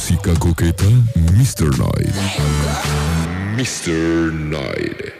música coqueta, Mr. Night. Mr. Night.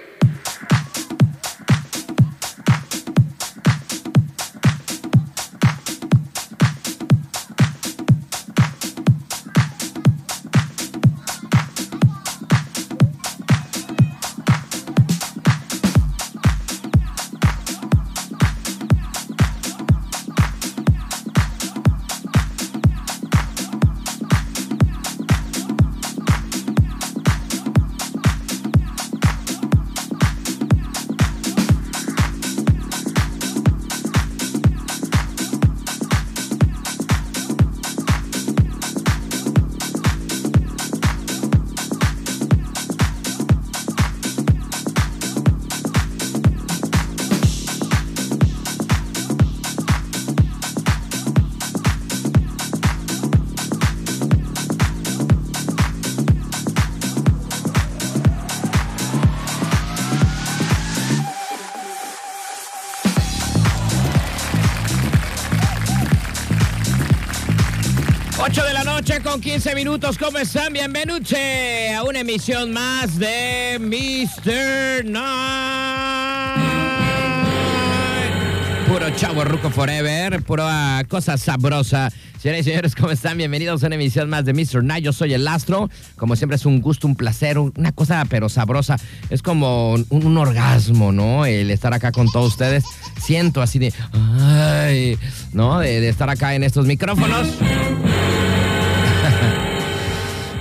Con 15 minutos. ¿Cómo están? Bienvenidos a una emisión más de Mr. Night. Puro chavo ruco forever, pura cosa sabrosa. Señoras y señores, ¿cómo están? Bienvenidos a una emisión más de Mr. Night. Yo soy el Astro. Como siempre es un gusto, un placer, una cosa pero sabrosa. Es como un, orgasmo, ¿no? El estar acá con todos ustedes. Siento así de, ay, ¿no? De, de estar acá en estos micrófonos.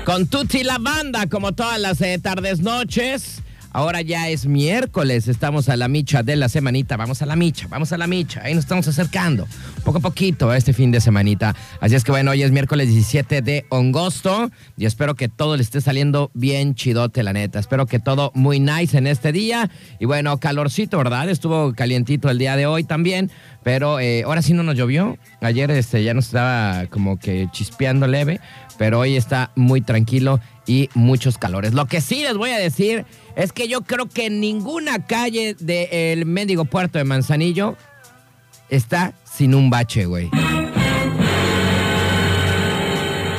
Con Tutti la banda, como todas las eh, tardes, noches. Ahora ya es miércoles, estamos a la micha de la semanita. Vamos a la micha, vamos a la micha. Ahí nos estamos acercando, poco a poquito, a este fin de semanita. Así es que bueno, hoy es miércoles 17 de agosto y espero que todo le esté saliendo bien chidote, la neta. Espero que todo muy nice en este día. Y bueno, calorcito, ¿verdad? Estuvo calientito el día de hoy también, pero eh, ahora sí no nos llovió. Ayer este, ya nos estaba como que chispeando leve, pero hoy está muy tranquilo y muchos calores. Lo que sí les voy a decir es que yo creo que ninguna calle del mendigo puerto de Manzanillo está sin un bache, güey.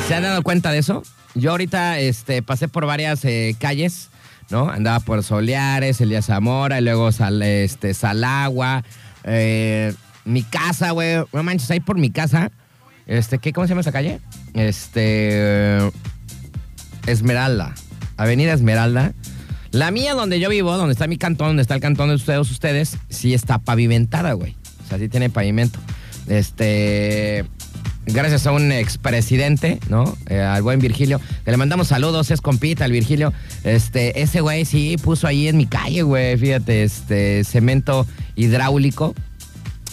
¿Se han dado cuenta de eso? Yo ahorita este, pasé por varias eh, calles, ¿no? Andaba por Soleares, Elías Zamora, y luego Sal, este, Salagua, eh, mi casa, güey. No manches, ahí por mi casa este, ¿qué, ¿cómo se llama esa calle? Este. Esmeralda. Avenida Esmeralda. La mía, donde yo vivo, donde está mi cantón, donde está el cantón de ustedes, ustedes, sí está pavimentada, güey. O sea, sí tiene pavimento. Este. Gracias a un expresidente, ¿no? Eh, al buen Virgilio, que le mandamos saludos, es compita, el Virgilio. Este, ese güey sí puso ahí en mi calle, güey, fíjate, este, cemento hidráulico.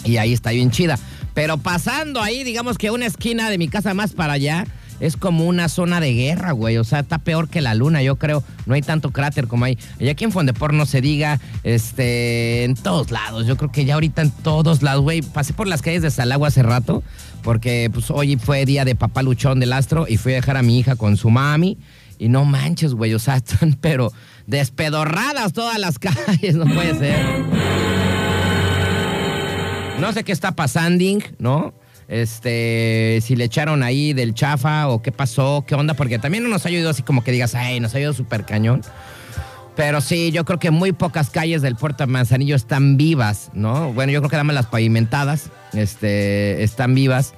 Y ahí está bien chida. Pero pasando ahí, digamos que una esquina de mi casa más para allá, es como una zona de guerra, güey. O sea, está peor que la luna, yo creo. No hay tanto cráter como hay. Y aquí en Fondepor no se diga, este, en todos lados. Yo creo que ya ahorita en todos lados, güey. Pasé por las calles de Salagua hace rato, porque pues hoy fue día de papá luchón del astro y fui a dejar a mi hija con su mami. Y no manches, güey. O sea, están pero despedorradas todas las calles, no puede ser. No sé qué está pasando, ¿no? Este, si le echaron ahí del chafa o qué pasó, qué onda, porque también no nos ha ayudado así como que digas, ay, nos ha ayudado súper cañón. Pero sí, yo creo que muy pocas calles del puerto de Manzanillo están vivas, ¿no? Bueno, yo creo que más las pavimentadas este, están vivas.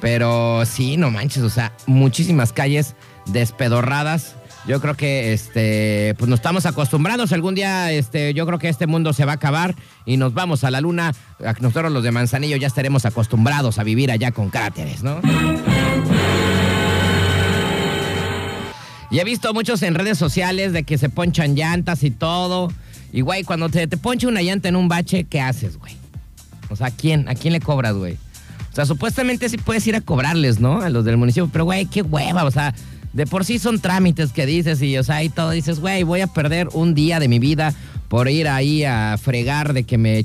Pero sí, no manches, o sea, muchísimas calles despedorradas yo creo que este, pues nos estamos acostumbrados. Algún día, este, yo creo que este mundo se va a acabar y nos vamos a la luna. Nosotros los de Manzanillo ya estaremos acostumbrados a vivir allá con cráteres, ¿no? Y he visto muchos en redes sociales de que se ponchan llantas y todo. Y güey, cuando te, te ponche una llanta en un bache, ¿qué haces, güey? O sea, ¿a quién? ¿A quién le cobras, güey? O sea, supuestamente sí puedes ir a cobrarles, ¿no? A los del municipio, pero güey, qué hueva, o sea, de por sí son trámites que dices y, o sea, y todo dices, güey, voy a perder un día de mi vida por ir ahí a fregar de que me,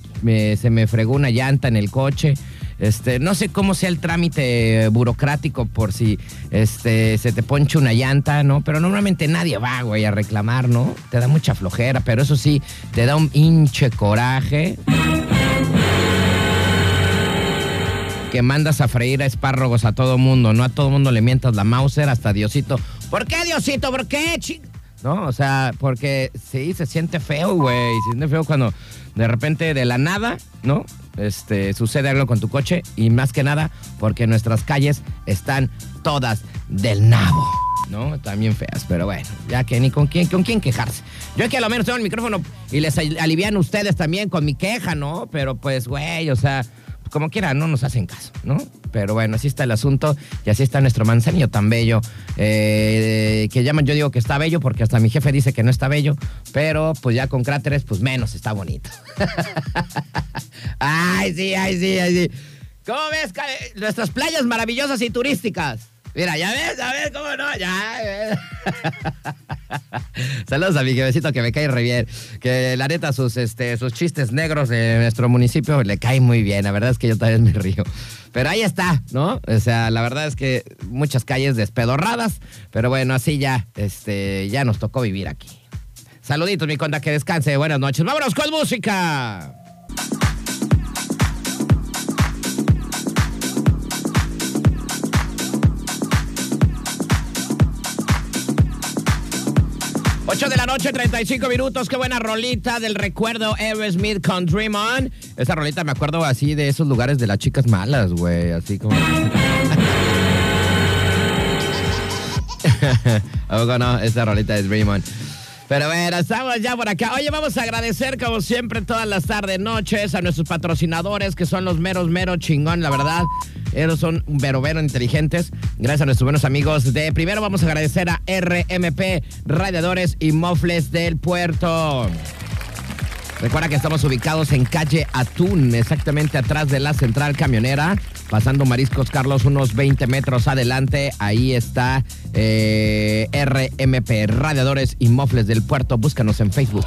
se me fregó una llanta en el coche. Este, no sé cómo sea el trámite burocrático por si este, se te ponche una llanta, ¿no? Pero normalmente nadie va, güey, a reclamar, ¿no? Te da mucha flojera, pero eso sí, te da un hinche coraje que mandas a freír espárragos a todo mundo, no a todo mundo le mientas la Mauser, hasta Diosito. ¿Por qué, Diosito? ¿Por qué, chi-?" ¿No? O sea, porque sí, se siente feo, güey. Se siente feo cuando de repente de la nada, ¿no? Este, sucede algo con tu coche y más que nada porque nuestras calles están todas del nabo. ¿no? También feas, pero bueno, ya que ni con quién, con quién quejarse. Yo aquí a lo menos tengo el micrófono y les al- alivian ustedes también con mi queja, ¿no? Pero pues, güey, o sea, como quiera, no nos hacen caso, ¿no? Pero bueno, así está el asunto y así está nuestro manzanillo tan bello, eh, que llaman, yo digo que está bello porque hasta mi jefe dice que no está bello, pero pues ya con cráteres, pues menos está bonito. ay, sí, ay, sí, ay, sí. ¿Cómo ves nuestras playas maravillosas y turísticas? Mira, ya ves, ya ves, cómo no, ya ves. Saludos a mi jefecito que me cae re bien. Que la neta, sus, este, sus chistes negros de nuestro municipio le caen muy bien. La verdad es que yo también me río. Pero ahí está, ¿no? O sea, la verdad es que muchas calles despedorradas. Pero bueno, así ya, este, ya nos tocó vivir aquí. Saluditos, mi conta, que descanse. Buenas noches. Vámonos con música. Ocho de la noche, 35 minutos. Qué buena rolita del recuerdo Aerosmith con Dream On. Esa rolita me acuerdo así de esos lugares de las chicas malas, güey. Así como. ¿A poco no? Esa rolita de Dream On. Pero bueno, estamos ya por acá. Oye, vamos a agradecer como siempre todas las tardes, noches a nuestros patrocinadores que son los meros, mero chingón, la verdad. Ellos son vero, vero inteligentes. Gracias a nuestros buenos amigos de primero vamos a agradecer a RMP Radiadores y Mofles del Puerto. Recuerda que estamos ubicados en calle Atún, exactamente atrás de la central camionera, pasando Mariscos Carlos unos 20 metros adelante. Ahí está eh, RMP, Radiadores y Mofles del Puerto. Búscanos en Facebook.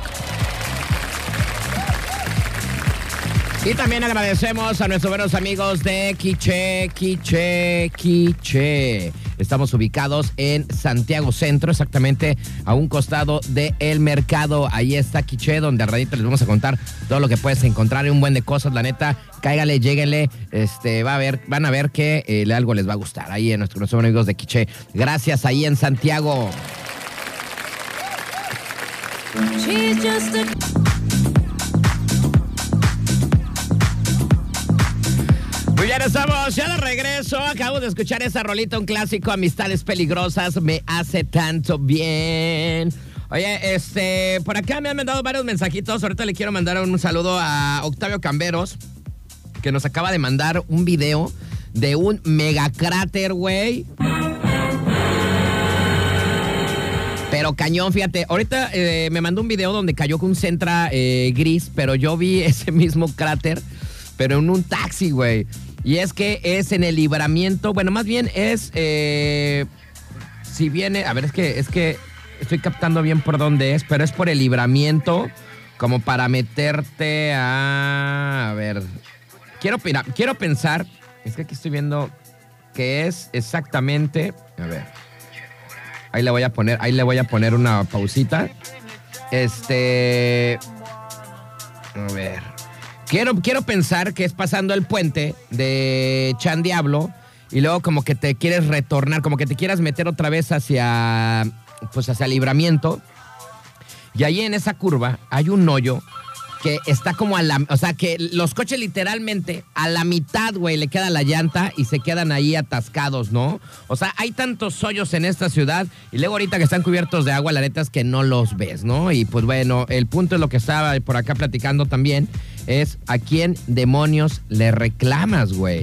Y también agradecemos a nuestros buenos amigos de Quiche, Quiche, Quiche. Estamos ubicados en Santiago Centro, exactamente a un costado del el mercado. Ahí está Quiche, donde al ratito les vamos a contar todo lo que puedes encontrar y un buen de cosas. La neta, cáigale, lléguenle. Este, va a ver, van a ver que eh, algo les va a gustar. Ahí en nuestros, amigos de Quiche. Gracias, ahí en Santiago. Muy bien, estamos ya de regreso. Acabo de escuchar esa rolita, un clásico, Amistades Peligrosas, me hace tanto bien. Oye, este, por acá me han mandado varios mensajitos. Ahorita le quiero mandar un saludo a Octavio Camberos, que nos acaba de mandar un video de un megacráter, güey. Pero cañón, fíjate, ahorita eh, me mandó un video donde cayó con un centra eh, gris, pero yo vi ese mismo cráter, pero en un taxi, güey. Y es que es en el libramiento, bueno, más bien es, eh, si viene, a ver, es que, es que estoy captando bien por dónde es, pero es por el libramiento, como para meterte a, a ver, quiero, quiero pensar, es que aquí estoy viendo que es exactamente, a ver. Ahí le voy a poner, ahí le voy a poner una pausita. Este. A ver. Quiero, quiero pensar que es pasando el puente de Chan Diablo y luego como que te quieres retornar, como que te quieras meter otra vez hacia. Pues hacia libramiento. Y ahí en esa curva hay un hoyo que está como a la. O sea, que los coches literalmente a la mitad, güey, le queda la llanta y se quedan ahí atascados, ¿no? O sea, hay tantos hoyos en esta ciudad y luego ahorita que están cubiertos de agua, la neta es que no los ves, ¿no? Y pues bueno, el punto es lo que estaba por acá platicando también es a quién demonios le reclamas, güey.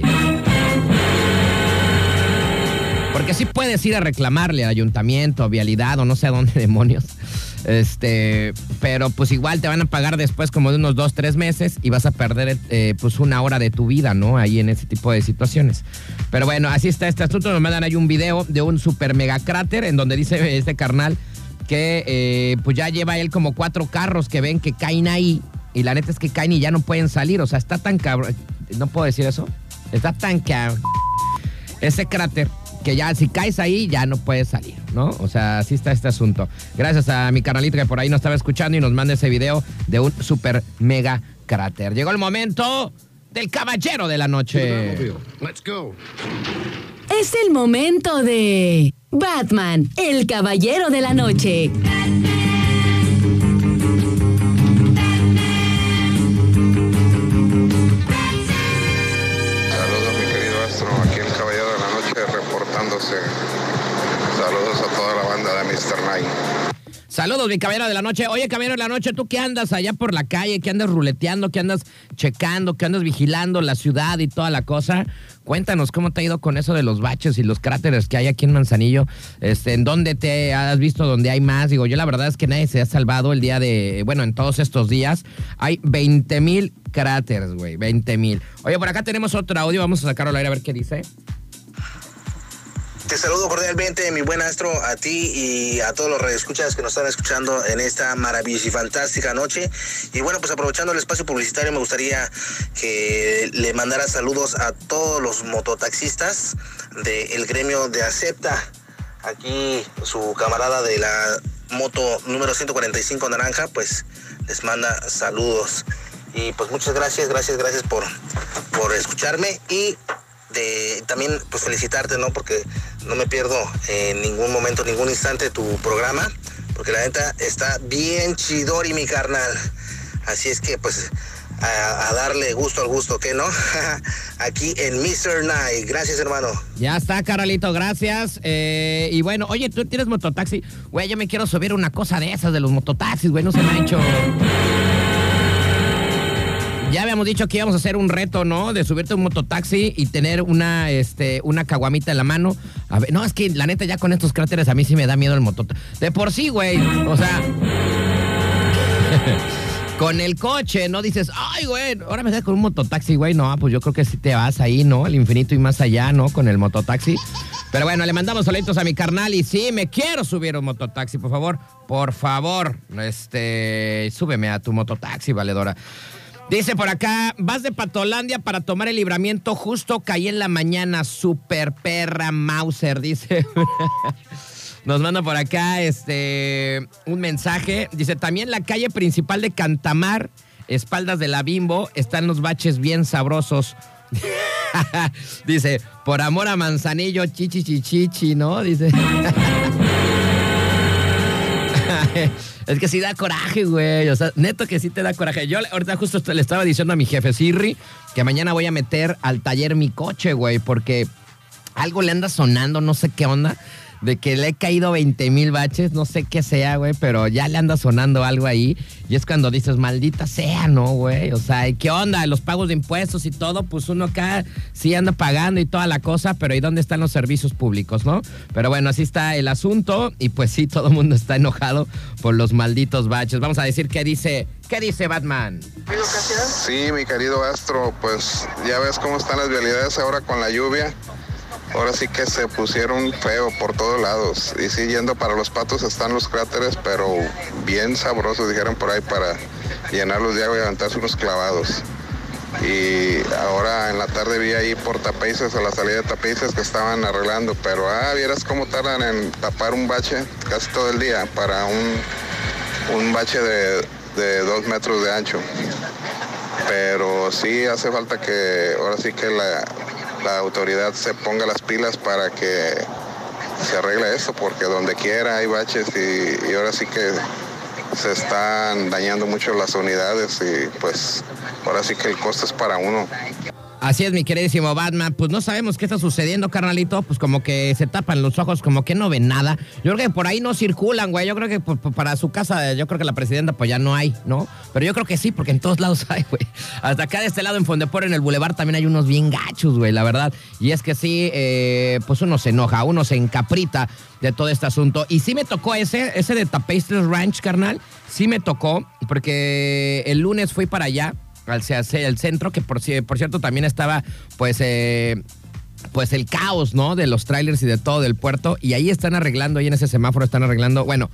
Porque sí puedes ir a reclamarle al ayuntamiento, a vialidad o no sé a dónde demonios. Este, pero pues igual te van a pagar después como de unos dos, tres meses y vas a perder eh, pues una hora de tu vida, ¿no? Ahí en ese tipo de situaciones. Pero bueno, así está este asunto. Nos mandan ahí un video de un super mega cráter en donde dice este carnal que eh, pues ya lleva él como cuatro carros que ven que caen ahí y la neta es que caen y ya no pueden salir. O sea, está tan cabrón. ¿No puedo decir eso? Está tan cabrón. Ese cráter que ya si caes ahí ya no puedes salir, ¿no? O sea, así está este asunto. Gracias a mi canalito que por ahí nos estaba escuchando y nos manda ese video de un super mega cráter. Llegó el momento del Caballero de la Noche. Let's go. Es el momento de Batman, el Caballero de la Noche. Saludos, mi caballero de la noche. Oye, caballero de la noche, ¿tú qué andas allá por la calle? ¿Qué andas ruleteando? ¿Qué andas checando? ¿Qué andas vigilando la ciudad y toda la cosa? Cuéntanos cómo te ha ido con eso de los baches y los cráteres que hay aquí en Manzanillo. Este, ¿En dónde te has visto donde hay más? Digo, yo la verdad es que nadie se ha salvado el día de, bueno, en todos estos días. Hay 20 mil cráteres, güey, 20 mil. Oye, por acá tenemos otro audio, vamos a sacarlo al aire a ver qué dice. Te saludo cordialmente, mi buen astro, a ti y a todos los radioescuchas que nos están escuchando en esta maravillosa y fantástica noche. Y bueno, pues aprovechando el espacio publicitario, me gustaría que le mandara saludos a todos los mototaxistas del gremio de Acepta. Aquí su camarada de la moto número 145 naranja, pues les manda saludos. Y pues muchas gracias, gracias, gracias por, por escucharme y de también pues felicitarte, ¿no? Porque no me pierdo en ningún momento, ningún instante tu programa, porque la neta está bien chidori mi carnal. Así es que pues a, darle gusto al gusto, ¿qué no? Aquí en Mr. Night. Gracias, hermano. Ya está, Carolito, gracias. Eh, y bueno, oye, tú tienes mototaxi. Güey, yo me quiero subir una cosa de esas de los mototaxis, güey, no se me ha hecho. Ya habíamos dicho que íbamos a hacer un reto, ¿no? De subirte a un mototaxi y tener una, este, una caguamita en la mano. A ver, no, es que la neta ya con estos cráteres a mí sí me da miedo el mototaxi. De por sí, güey. O sea. con el coche, ¿no? Dices, ay, güey, ahora me das con un mototaxi, güey. No, pues yo creo que sí te vas ahí, ¿no? Al infinito y más allá, ¿no? Con el mototaxi. Pero bueno, le mandamos saluditos a mi carnal y sí, me quiero subir un mototaxi, por favor. Por favor, este, súbeme a tu mototaxi, valedora. Dice por acá, vas de Patolandia para tomar el libramiento, justo caí en la mañana, super perra Mauser, dice. Nos manda por acá este un mensaje. Dice, también la calle principal de Cantamar, espaldas de la Bimbo, están los baches bien sabrosos. Dice, por amor a Manzanillo, chichi chichichi, ¿no? Dice. Es que sí da coraje, güey. O sea, neto que sí te da coraje. Yo ahorita justo le estaba diciendo a mi jefe Sirri que mañana voy a meter al taller mi coche, güey, porque algo le anda sonando, no sé qué onda, de que le he caído 20 mil baches, no sé qué sea, güey, pero ya le anda sonando algo ahí. Y es cuando dices, maldita sea, ¿no, güey? O sea, ¿qué onda? Los pagos de impuestos y todo, pues uno acá sí anda pagando y toda la cosa, pero ¿y dónde están los servicios públicos, no? Pero bueno, así está el asunto y pues sí, todo el mundo está enojado por los malditos baches. Vamos a decir qué dice, ¿qué dice Batman? Sí, mi querido Astro, pues ya ves cómo están las vialidades ahora con la lluvia. Ahora sí que se pusieron feo por todos lados. Y sí, para los patos están los cráteres, pero bien sabrosos, dijeron por ahí, para llenarlos de agua y levantarse unos clavados. Y ahora en la tarde vi ahí por Tapeizes, a la salida de Tapeizes, que estaban arreglando, pero ah, vieras cómo tardan en tapar un bache casi todo el día para un, un bache de, de dos metros de ancho. Pero sí hace falta que ahora sí que la, la autoridad se ponga las pilas para que se arregle esto, porque donde quiera hay baches y, y ahora sí que se están dañando mucho las unidades y pues ahora sí que el costo es para uno. Así es, mi queridísimo Batman. Pues no sabemos qué está sucediendo, carnalito. Pues como que se tapan los ojos, como que no ven nada. Yo creo que por ahí no circulan, güey. Yo creo que para su casa, yo creo que la presidenta pues ya no hay, ¿no? Pero yo creo que sí, porque en todos lados hay, güey. Hasta acá de este lado en Fondepor, en el Boulevard, también hay unos bien gachos, güey, la verdad. Y es que sí, eh, pues uno se enoja, uno se encaprita de todo este asunto. Y sí me tocó ese, ese de Tapestries Ranch, carnal. Sí me tocó, porque el lunes fui para allá hacia el centro, que por, por cierto también estaba, pues, eh, pues el caos, ¿no? De los trailers y de todo del puerto. Y ahí están arreglando, ahí en ese semáforo están arreglando, bueno,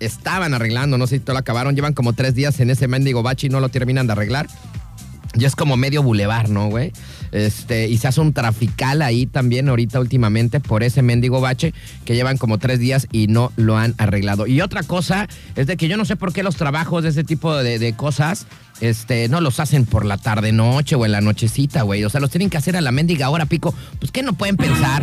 estaban arreglando, no sé si todo lo acabaron, llevan como tres días en ese mendigo bache y no lo terminan de arreglar. Ya es como medio bulevar, ¿no, güey? Este, y se hace un trafical ahí también ahorita últimamente por ese mendigo bache que llevan como tres días y no lo han arreglado. Y otra cosa es de que yo no sé por qué los trabajos de ese tipo de, de cosas este, no los hacen por la tarde noche o en la nochecita, güey. O sea, los tienen que hacer a la mendiga hora pico. Pues que no pueden pensar.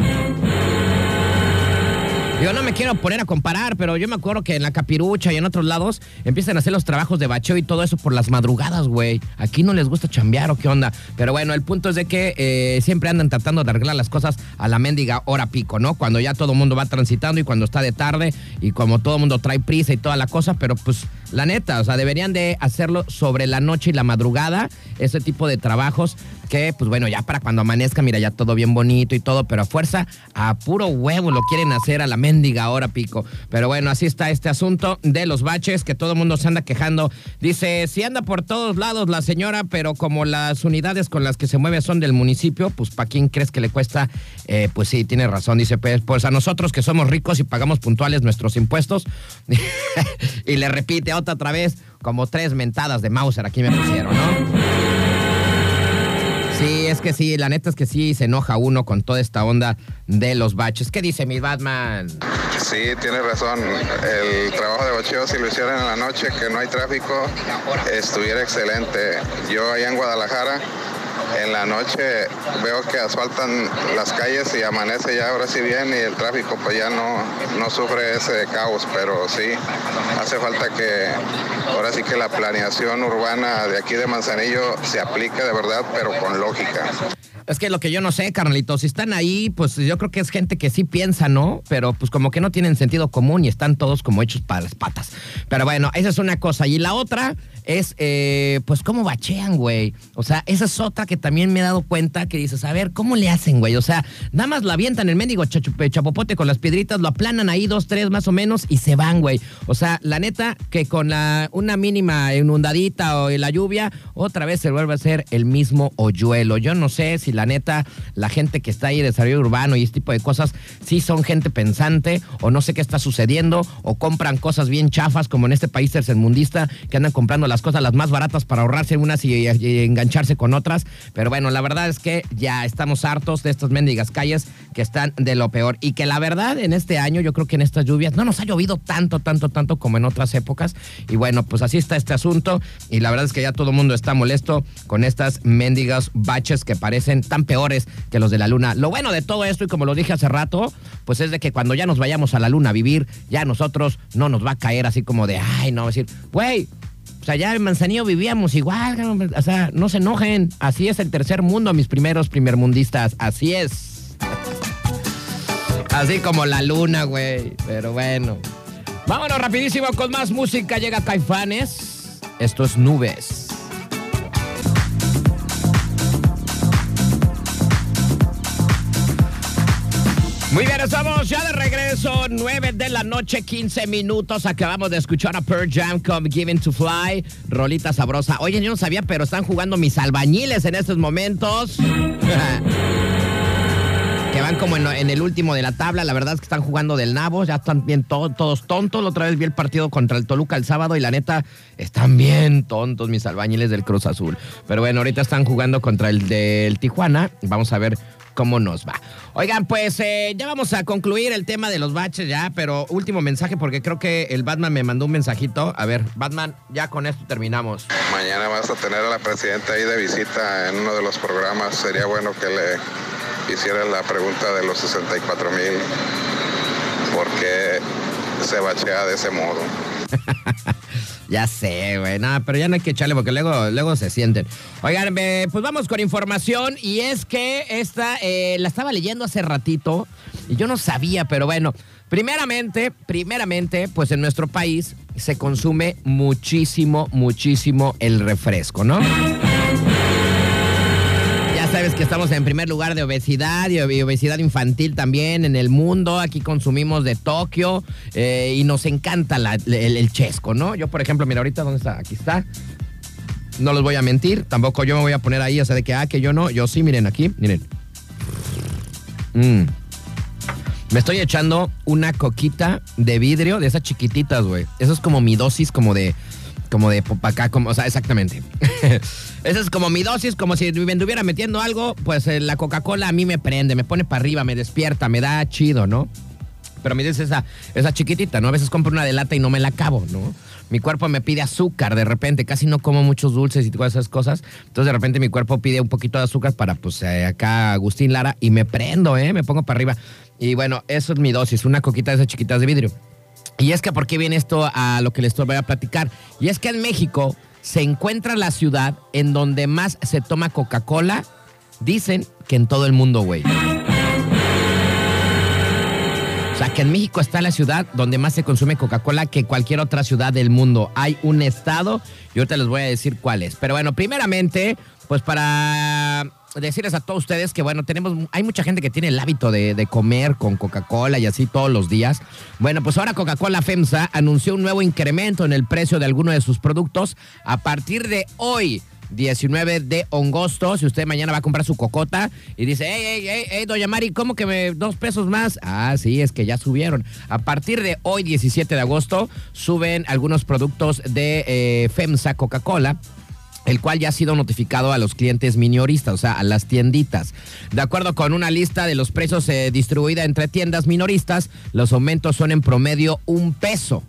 Yo no me quiero poner a comparar, pero yo me acuerdo que en la Capirucha y en otros lados empiezan a hacer los trabajos de bacheo y todo eso por las madrugadas, güey. Aquí no les gusta chambear o qué onda. Pero bueno, el punto es de que eh, siempre andan tratando de arreglar las cosas a la mendiga hora pico, ¿no? Cuando ya todo el mundo va transitando y cuando está de tarde y como todo el mundo trae prisa y toda la cosa, pero pues la neta, o sea, deberían de hacerlo sobre la noche y la madrugada, ese tipo de trabajos que, pues bueno, ya para cuando amanezca, mira, ya todo bien bonito y todo, pero a fuerza, a puro huevo lo quieren hacer a la mendiga hora pico. Pero bueno, así está este asunto de los baches, que todo el mundo se anda quejando. Dice, si anda por todos lados la señora, pero como las unidades con las que se mueve son del municipio, pues ¿para quién crees que le cuesta? Eh, pues sí, tiene razón, dice, pues, pues a nosotros que somos ricos y pagamos puntuales nuestros impuestos. y le repite otra, otra vez, como tres mentadas de Mauser aquí me pusieron, ¿no? Sí, es que sí, la neta es que sí se enoja uno con toda esta onda de los baches. ¿Qué dice mi Batman? Sí, tiene razón. El trabajo de bacheo, si lo hicieran en la noche, que no hay tráfico, estuviera excelente. Yo allá en Guadalajara, en la noche veo que asfaltan las calles y amanece ya ahora sí bien y el tráfico pues ya no, no sufre ese caos, pero sí hace falta que ahora sí que la planeación urbana de aquí de Manzanillo se aplique de verdad, pero con lógica. Es que lo que yo no sé, carnalito, si están ahí, pues yo creo que es gente que sí piensa, ¿no? Pero pues como que no tienen sentido común y están todos como hechos para las patas. Pero bueno, esa es una cosa. Y la otra es, eh, pues, cómo bachean, güey. O sea, esa es otra que también me he dado cuenta que dices, a ver, ¿cómo le hacen, güey? O sea, nada más la avientan el mendigo chachupe- chapopote con las piedritas, lo aplanan ahí dos, tres más o menos y se van, güey. O sea, la neta que con la, una mínima inundadita o la lluvia, otra vez se vuelve a hacer el mismo hoyuelo. Yo no sé si la neta, la gente que está ahí de desarrollo urbano y este tipo de cosas, sí son gente pensante o no sé qué está sucediendo o compran cosas bien chafas como en este país tercermundista que andan comprando las cosas las más baratas para ahorrarse unas y engancharse con otras. Pero bueno, la verdad es que ya estamos hartos de estas mendigas calles que están de lo peor y que la verdad en este año yo creo que en estas lluvias no nos ha llovido tanto, tanto, tanto como en otras épocas. Y bueno, pues así está este asunto y la verdad es que ya todo el mundo está molesto con estas mendigas baches que parecen tan peores que los de la luna. Lo bueno de todo esto y como lo dije hace rato, pues es de que cuando ya nos vayamos a la luna a vivir, ya a nosotros no nos va a caer así como de, ay, no, decir, güey, sea, ya en Manzanillo vivíamos igual, o sea, no se enojen. Así es el tercer mundo, mis primeros primermundistas. Así es. Así como la luna, güey. Pero bueno. Vámonos rapidísimo con más música. Llega Caifanes. Esto es Nubes. Muy bien, estamos ya de regreso, 9 de la noche, 15 minutos. Acabamos de escuchar a Pearl Jam con Given to Fly, rolita sabrosa. Oye, yo no sabía, pero están jugando mis albañiles en estos momentos. que van como en, el último de la tabla. La verdad es que están jugando del nabo, ya están bien to- todos tontos. La otra vez vi el partido contra el Toluca el sábado y la neta, están bien tontos mis albañiles del Cruz Azul. Pero bueno, ahorita están jugando contra el del Tijuana. Vamos a ver cómo nos va. Oigan, pues eh, ya vamos a concluir el tema de los baches ya, pero último mensaje porque creo que el Batman me mandó un mensajito. A ver, Batman, ya con esto terminamos. Mañana vas a tener a la presidenta ahí de visita en uno de los programas. Sería bueno que le hiciera la pregunta de los 64 mil. ¿Por qué se bachea de ese modo? Ya sé, güey. Nada, pero ya no hay que echarle porque luego, luego se sienten. Oigan, pues vamos con información. Y es que esta eh, la estaba leyendo hace ratito y yo no sabía, pero bueno. Primeramente, primeramente, pues en nuestro país se consume muchísimo, muchísimo el refresco, ¿no? Sabes que estamos en primer lugar de obesidad y ob- y obesidad infantil también en el mundo. Aquí consumimos de Tokio eh, y nos encanta el, chesco, ¿no? Yo, por ejemplo, mira, ahorita, ¿dónde está? Aquí está. No los voy a mentir, tampoco yo me voy a poner ahí, o sea, de que, ah, que yo no. Yo sí, miren aquí, miren. Mm. Me estoy echando una coquita de vidrio de esas chiquititas, güey. Eso es como mi dosis como de como de acá, como, o sea, exactamente. Esa es como mi dosis, como si me anduviera metiendo algo, pues eh, la Coca-Cola a mí me prende, me pone para arriba, me despierta, me da chido, ¿no? Pero me esa, esa chiquitita, ¿no? A veces compro una de lata y no me la acabo, ¿no? Mi cuerpo me pide azúcar de repente, casi no como muchos dulces y todas esas cosas. Entonces de repente mi cuerpo pide un poquito de azúcar para, pues, eh, acá Agustín Lara y me prendo, ¿eh? Me pongo para arriba. Y bueno, eso es mi dosis, una coquita de esas chiquitas de vidrio. Y es que, ¿por qué viene esto a lo que les voy a platicar? Y es que en México se encuentra la ciudad en donde más se toma Coca-Cola, dicen que en todo el mundo, güey. O sea, que en México está la ciudad donde más se consume Coca-Cola que cualquier otra ciudad del mundo. Hay un estado y ahorita les voy a decir cuál es. Pero bueno, primeramente, pues para decirles a todos ustedes que, bueno, tenemos, hay mucha gente que tiene el hábito de, comer con Coca-Cola y así todos los días. Bueno, pues ahora Coca-Cola FEMSA anunció un nuevo incremento en el precio de algunos de sus productos a partir de hoy. 19 de agosto, si usted mañana va a comprar su cocota y dice, hey, hey, hey, hey, doña Mari, ¿cómo que me dos pesos más? Ah, sí, es que ya subieron. A partir de hoy, 17 de agosto, suben algunos productos de eh, FEMSA Coca-Cola el cual ya ha sido notificado a los clientes minoristas, o sea, a las tienditas. De acuerdo con una lista de los precios eh, distribuida entre tiendas minoristas, los aumentos son en promedio un peso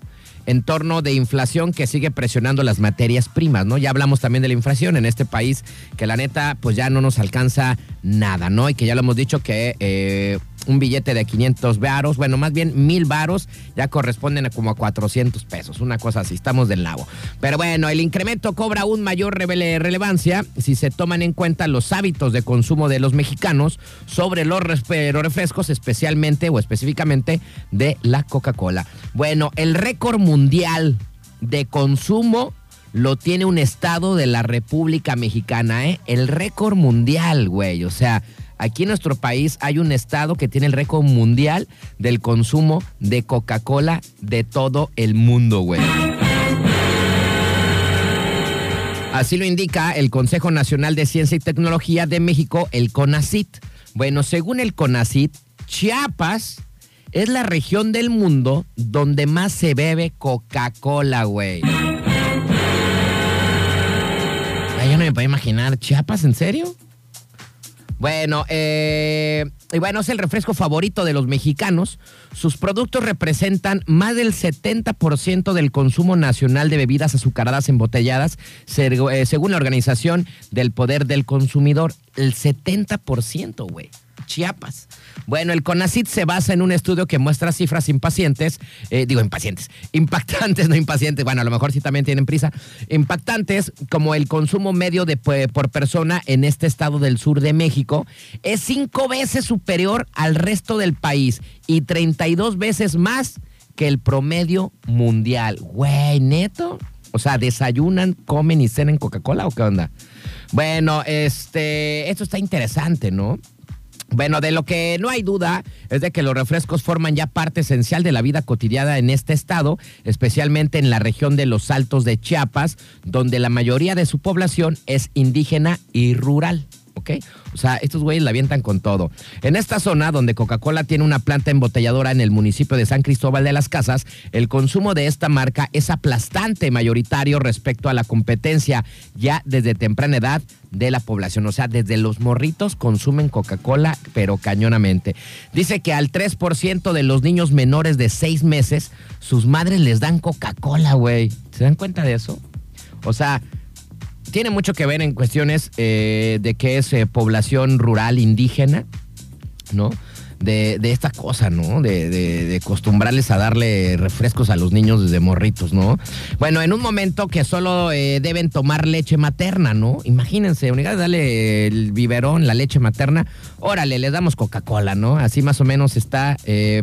en torno de inflación que sigue presionando las materias primas, ¿no? Ya hablamos también de la inflación en este país, que la neta, pues ya no nos alcanza nada, ¿no? Y que ya lo hemos dicho que eh, un billete de 500 varos, bueno, más bien mil varos, ya corresponden a como a 400 pesos, una cosa así, estamos del lado. Pero bueno, el incremento cobra aún mayor rele- relevancia si se toman en cuenta los hábitos de consumo de los mexicanos sobre los refrescos, especialmente o específicamente de la Coca-Cola. Bueno, el récord mundial de consumo lo tiene un estado de la República Mexicana, ¿eh? El récord mundial, güey. O sea, aquí en nuestro país hay un estado que tiene el récord mundial del consumo de Coca-Cola de todo el mundo, güey. Así lo indica el Consejo Nacional de Ciencia y Tecnología de México, el CONACIT. Bueno, según el CONACIT, Chiapas es la región del mundo donde más se bebe Coca-Cola, güey. Yo no me puedo imaginar. ¿Chiapas, en serio? Bueno, eh, y bueno, es el refresco favorito de los mexicanos. Sus productos representan más del 70% del consumo nacional de bebidas azucaradas embotelladas, eh, según la Organización del Poder del Consumidor. El 70%, güey. Chiapas. Bueno, el CONACIT se basa en un estudio que muestra cifras impacientes, eh, digo impacientes, impactantes, no impacientes, bueno, a lo mejor sí también tienen prisa, impactantes como el consumo medio de, por persona en este estado del sur de México es cinco veces superior al resto del país y 32 veces más que el promedio mundial. Güey, neto. O sea, ¿desayunan, comen y cenan Coca-Cola o qué onda? Bueno, este, esto está interesante, ¿no? Bueno, de lo que no hay duda es de que los refrescos forman ya parte esencial de la vida cotidiana en este estado, especialmente en la región de los Altos de Chiapas, donde la mayoría de su población es indígena y rural. ¿Ok? O sea, estos güeyes la avientan con todo. En esta zona, donde Coca-Cola tiene una planta embotelladora en el municipio de San Cristóbal de las Casas, el consumo de esta marca es aplastante mayoritario respecto a la competencia ya desde temprana edad de la población. O sea, desde los morritos consumen Coca-Cola, pero cañonamente. Dice que al 3% de los niños menores de 6 meses, sus madres les dan Coca-Cola, güey. ¿Se dan cuenta de eso? O sea, tiene mucho que ver en cuestiones eh, de que es eh, población rural indígena, ¿no? De, esta cosa, ¿no? De, de- de acostumbrarles a darle refrescos a los niños desde morritos, ¿no? Bueno, en un momento que solo eh, deben tomar leche materna, ¿no? Imagínense, en lugar de darle el biberón, la leche materna, órale, les damos Coca-Cola, ¿no? Así más o menos está,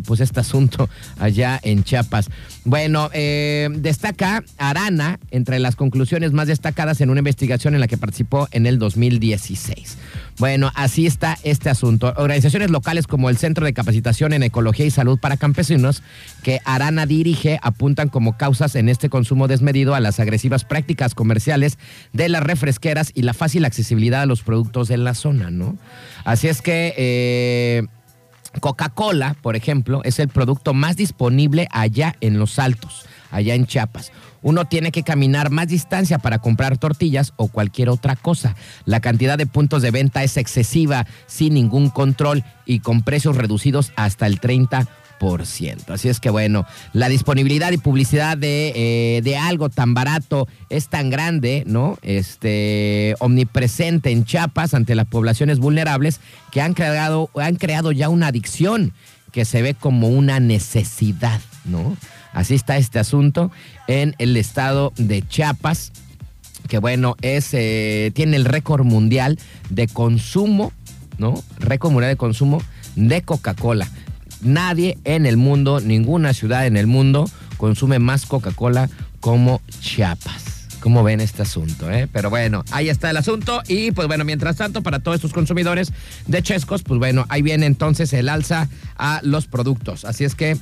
pues, este asunto allá en Chiapas. Bueno, eh, destaca Arana entre las conclusiones más destacadas en una investigación en la que participó en el 2016. Bueno, así está este asunto. Organizaciones locales como el Centro de Capacitación en Ecología y Salud para Campesinos, que Arana dirige, apuntan como causas en este consumo desmedido a las agresivas prácticas comerciales de las refresqueras y la fácil accesibilidad a los productos en la zona, ¿no? Así es que... eh, Coca-Cola, por ejemplo, es el producto más disponible allá en los altos. allá en Chiapas. Uno tiene que caminar más distancia para comprar tortillas o cualquier otra cosa. La cantidad de puntos de venta es excesiva, sin ningún control y con precios reducidos hasta el 30%. Así es que bueno, la disponibilidad y publicidad de, eh, de algo tan barato es tan grande, ¿no? Este, omnipresente en Chiapas ante las poblaciones vulnerables que han creado, han creado ya una adicción que se ve como una necesidad, ¿no? Así está este asunto en el estado de Chiapas, que bueno, es, eh, tiene el récord mundial de consumo, ¿no? Récord mundial de consumo de Coca-Cola. Nadie en el mundo, ninguna ciudad en el mundo consume más Coca-Cola como Chiapas. ¿Cómo ven este asunto? Eh? Pero bueno, ahí está el asunto. Y pues bueno, mientras tanto, para todos estos consumidores de Chescos, pues bueno, ahí viene entonces el alza a los productos. Así es que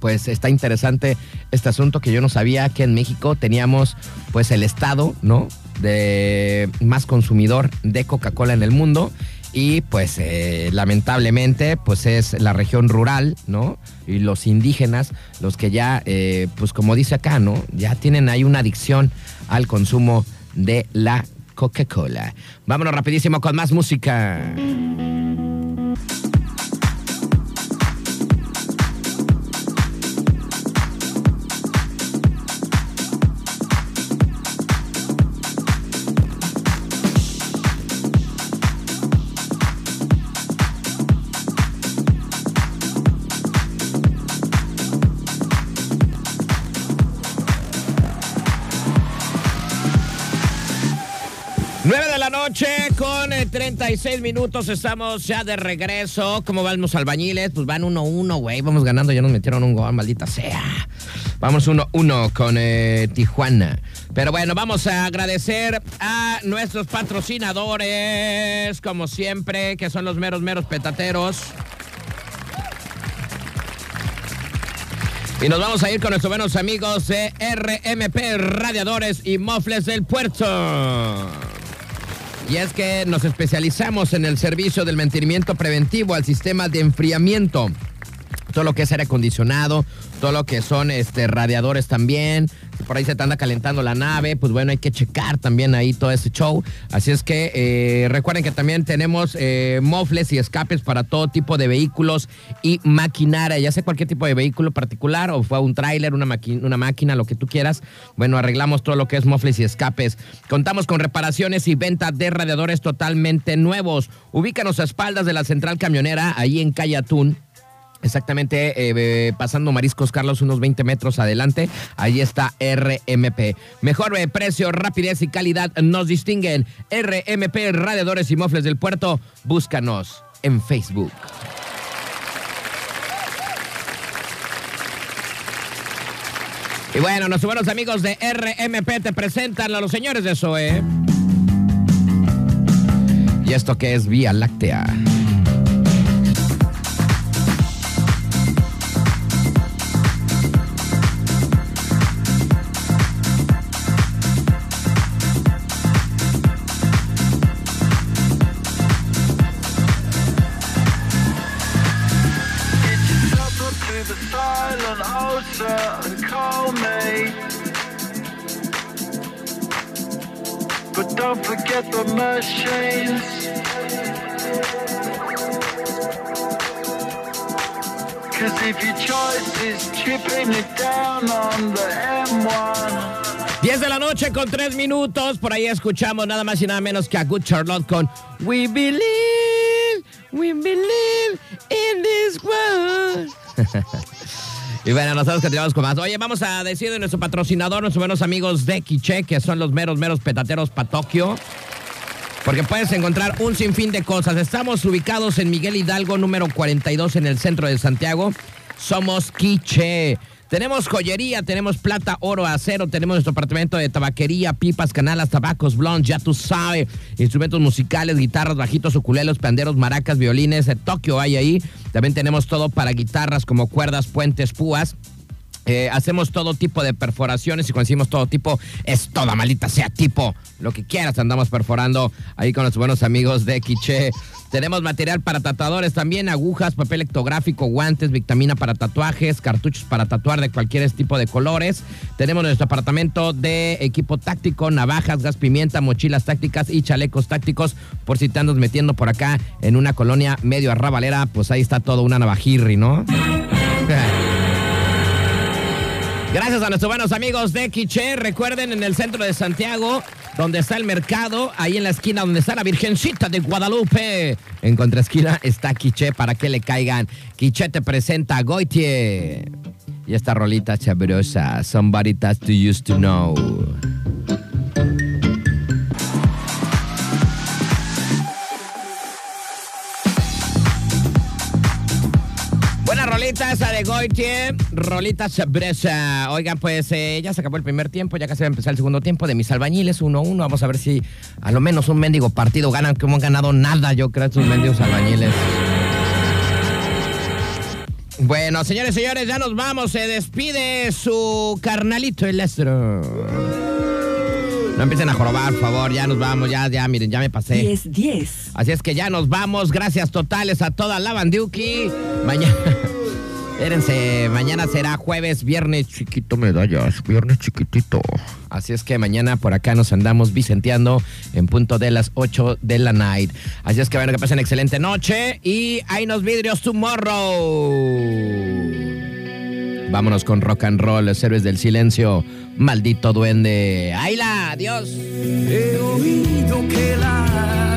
pues está interesante este asunto que yo no sabía que en México teníamos pues el estado, ¿no? De más consumidor de Coca-Cola en el mundo y pues eh, lamentablemente pues es la región rural, ¿no? Y los indígenas los que ya, eh, pues como dice acá, ¿no? Ya tienen ahí una adicción al consumo de la Coca-Cola. Vámonos rapidísimo con más música. Noche con 36 minutos. Estamos ya de regreso. ¿Cómo van los albañiles? Pues van 1-1, güey. Vamos ganando. Ya nos metieron un gol, maldita sea. Vamos 1-1 con eh, Tijuana. Pero bueno, vamos a agradecer a nuestros patrocinadores, como siempre, que son los meros, meros petateros. Y nos vamos a ir con nuestros buenos amigos de RMP Radiadores y Mofles del Puerto. Y es que nos especializamos en el servicio del mantenimiento preventivo al sistema de enfriamiento. Todo lo que es aire acondicionado, todo lo que son este, radiadores también. Por ahí se te anda calentando la nave, pues bueno, hay que checar también ahí todo ese show. Así es que eh, recuerden que también tenemos eh, mofles y escapes para todo tipo de vehículos y maquinaria, ya sea cualquier tipo de vehículo particular o fue un tráiler, una, una máquina, lo que tú quieras. Bueno, arreglamos todo lo que es mofles y escapes. Contamos con reparaciones y venta de radiadores totalmente nuevos. Ubícanos a espaldas de la central camionera, ahí en Calle Atún Exactamente, eh, pasando Mariscos Carlos unos 20 metros adelante, ahí está RMP. Mejor eh, precio, rapidez y calidad nos distinguen. RMP Radiadores y Mofles del Puerto, búscanos en Facebook. Y bueno, nuestros buenos amigos de RMP te presentan a los señores de SOE. Y esto que es Vía Láctea. And call me. But don't forget the machines. Cause if your choice is chipping it down on the M1. 10 de la noche con 3 minutos. Por ahí escuchamos nada más y nada menos que a Good Charlotte con We Believe, We Believe in this world. Y bueno, nosotros continuamos con más. Oye, vamos a decir de nuestro patrocinador, nuestros buenos amigos de Quiche, que son los meros, meros petateros para Tokio. Porque puedes encontrar un sinfín de cosas. Estamos ubicados en Miguel Hidalgo, número 42, en el centro de Santiago. Somos Quiche. Tenemos joyería, tenemos plata, oro, acero, tenemos nuestro apartamento de tabaquería, pipas, canalas, tabacos, blondes, ya tú sabes, instrumentos musicales, guitarras, bajitos, ukulelos, panderos, maracas, violines, de Tokio hay ahí. También tenemos todo para guitarras como cuerdas, puentes, púas. Eh, hacemos todo tipo de perforaciones y cuando todo tipo, es toda malita sea tipo. Lo que quieras andamos perforando ahí con los buenos amigos de Quiche. Tenemos material para tatuadores también, agujas, papel ectográfico, guantes, vitamina para tatuajes, cartuchos para tatuar de cualquier tipo de colores. Tenemos nuestro apartamento de equipo táctico, navajas, gas pimienta, mochilas tácticas y chalecos tácticos. Por si te andas metiendo por acá en una colonia medio arrabalera, pues ahí está todo una navajirri, ¿no? Gracias a nuestros buenos amigos de Quiche. Recuerden, en el centro de Santiago, donde está el mercado, ahí en la esquina donde está la Virgencita de Guadalupe. En contraesquina está Quiche para que le caigan. Quiche te presenta a Goitie. Y esta rolita chabrosa, Somebody That You Used to Know. Rolita esa de Goitie, rolita sabrosa. Oigan, pues eh, ya se acabó el primer tiempo, ya casi va a empezar el segundo tiempo de mis albañiles 1-1. Vamos a ver si a lo menos un mendigo partido ganan, que no han ganado nada, yo creo, estos mendigos albañiles. Bueno, señores, señores, ya nos vamos. Se despide su carnalito el estro. No empiecen a jorobar, por favor. Ya nos vamos, ya, ya, miren, ya me pasé. 10, 10. Así es que ya nos vamos. Gracias totales a toda la bandiuki. Mañana. Espérense, mañana será jueves, viernes chiquito medallas, viernes chiquitito. Así es que mañana por acá nos andamos vicenteando en punto de las 8 de la night. Así es que bueno, que pasen excelente noche y hay nos vidrios tomorrow. Vámonos con rock and roll, los héroes del silencio. Maldito duende. ¡Ayla! ¡Adiós! He oído